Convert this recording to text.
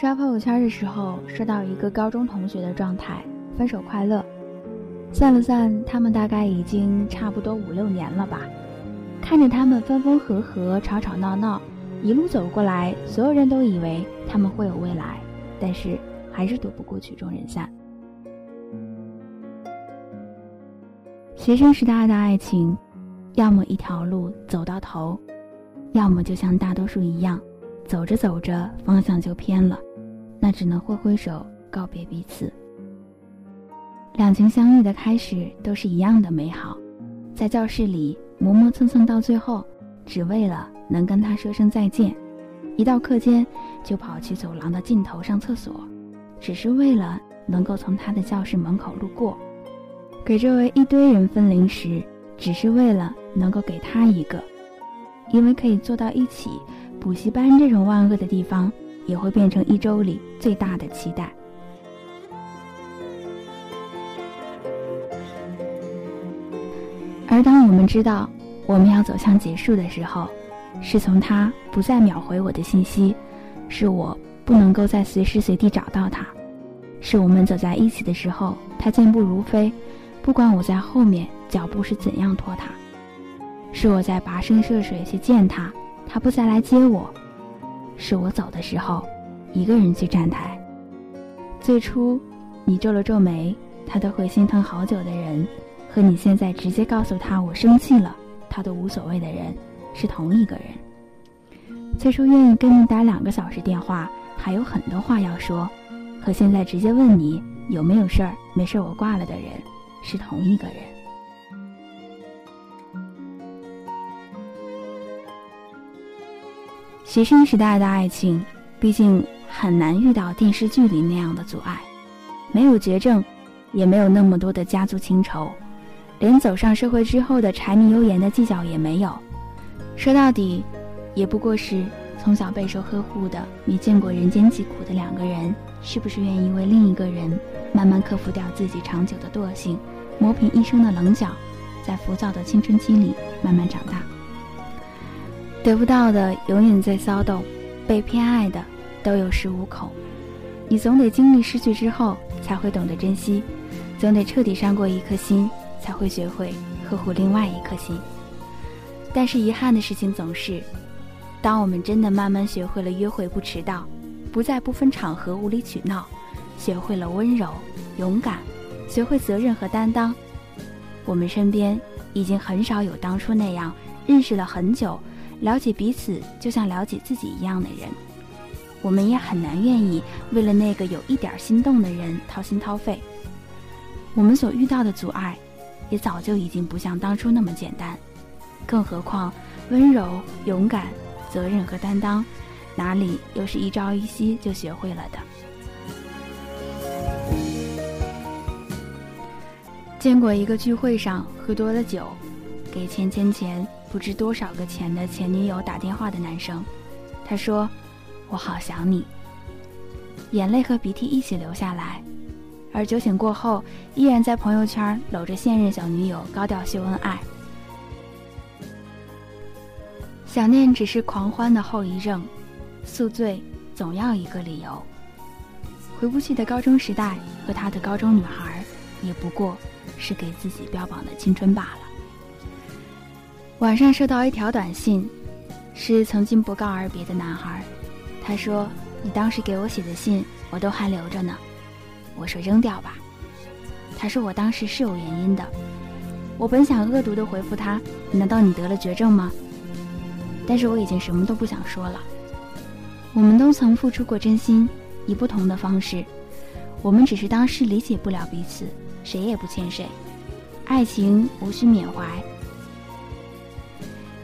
刷朋友圈的时候，刷到一个高中同学的状态：分手快乐。算了算，他们大概已经差不多五六年了吧。看着他们分分合合、吵吵闹闹，一路走过来，所有人都以为他们会有未来，但是还是躲不过曲终人散。学生时代的爱情，要么一条路走到头，要么就像大多数一样，走着走着方向就偏了。那只能挥挥手告别彼此。两情相悦的开始都是一样的美好，在教室里磨磨蹭蹭到最后，只为了能跟他说声再见；一到课间就跑去走廊的尽头上厕所，只是为了能够从他的教室门口路过；给周围一堆人分零食，只是为了能够给他一个，因为可以坐到一起。补习班这种万恶的地方。也会变成一周里最大的期待。而当我们知道我们要走向结束的时候，是从他不再秒回我的信息，是我不能够再随时随地找到他，是我们走在一起的时候他健步如飞，不管我在后面脚步是怎样拖沓，是我在跋山涉水去见他，他不再来接我。是我走的时候，一个人去站台。最初，你皱了皱眉，他都会心疼好久的人，和你现在直接告诉他我生气了，他都无所谓的人，是同一个人。最初愿意跟你打两个小时电话，还有很多话要说，和现在直接问你有没有事儿，没事儿我挂了的人，是同一个人。学生时代的爱情，毕竟很难遇到电视剧里那样的阻碍，没有绝症，也没有那么多的家族情仇，连走上社会之后的柴米油盐的计较也没有。说到底，也不过是从小备受呵护的、没见过人间疾苦的两个人，是不是愿意为另一个人慢慢克服掉自己长久的惰性，磨平一生的棱角，在浮躁的青春期里慢慢长大。得不到的永远在骚动，被偏爱的都有恃无恐。你总得经历失去之后，才会懂得珍惜；总得彻底伤过一颗心，才会学会呵护另外一颗心。但是遗憾的事情总是，当我们真的慢慢学会了约会不迟到，不再不分场合无理取闹，学会了温柔勇敢，学会责任和担当，我们身边已经很少有当初那样认识了很久。了解彼此就像了解自己一样的人，我们也很难愿意为了那个有一点心动的人掏心掏肺。我们所遇到的阻碍，也早就已经不像当初那么简单。更何况，温柔、勇敢、责任和担当，哪里又是一朝一夕就学会了的？见过一个聚会上喝多了酒，给钱钱钱。不知多少个钱的前女友打电话的男生，他说：“我好想你。”眼泪和鼻涕一起流下来，而酒醒过后，依然在朋友圈搂着现任小女友高调秀恩爱。想念只是狂欢的后遗症，宿醉总要一个理由。回不去的高中时代和他的高中女孩，也不过是给自己标榜的青春罢了。晚上收到一条短信，是曾经不告而别的男孩。他说：“你当时给我写的信，我都还留着呢。”我说：“扔掉吧。”他说：“我当时是有原因的。”我本想恶毒的回复他：“难道你得了绝症吗？”但是我已经什么都不想说了。我们都曾付出过真心，以不同的方式。我们只是当时理解不了彼此，谁也不欠谁。爱情无需缅怀。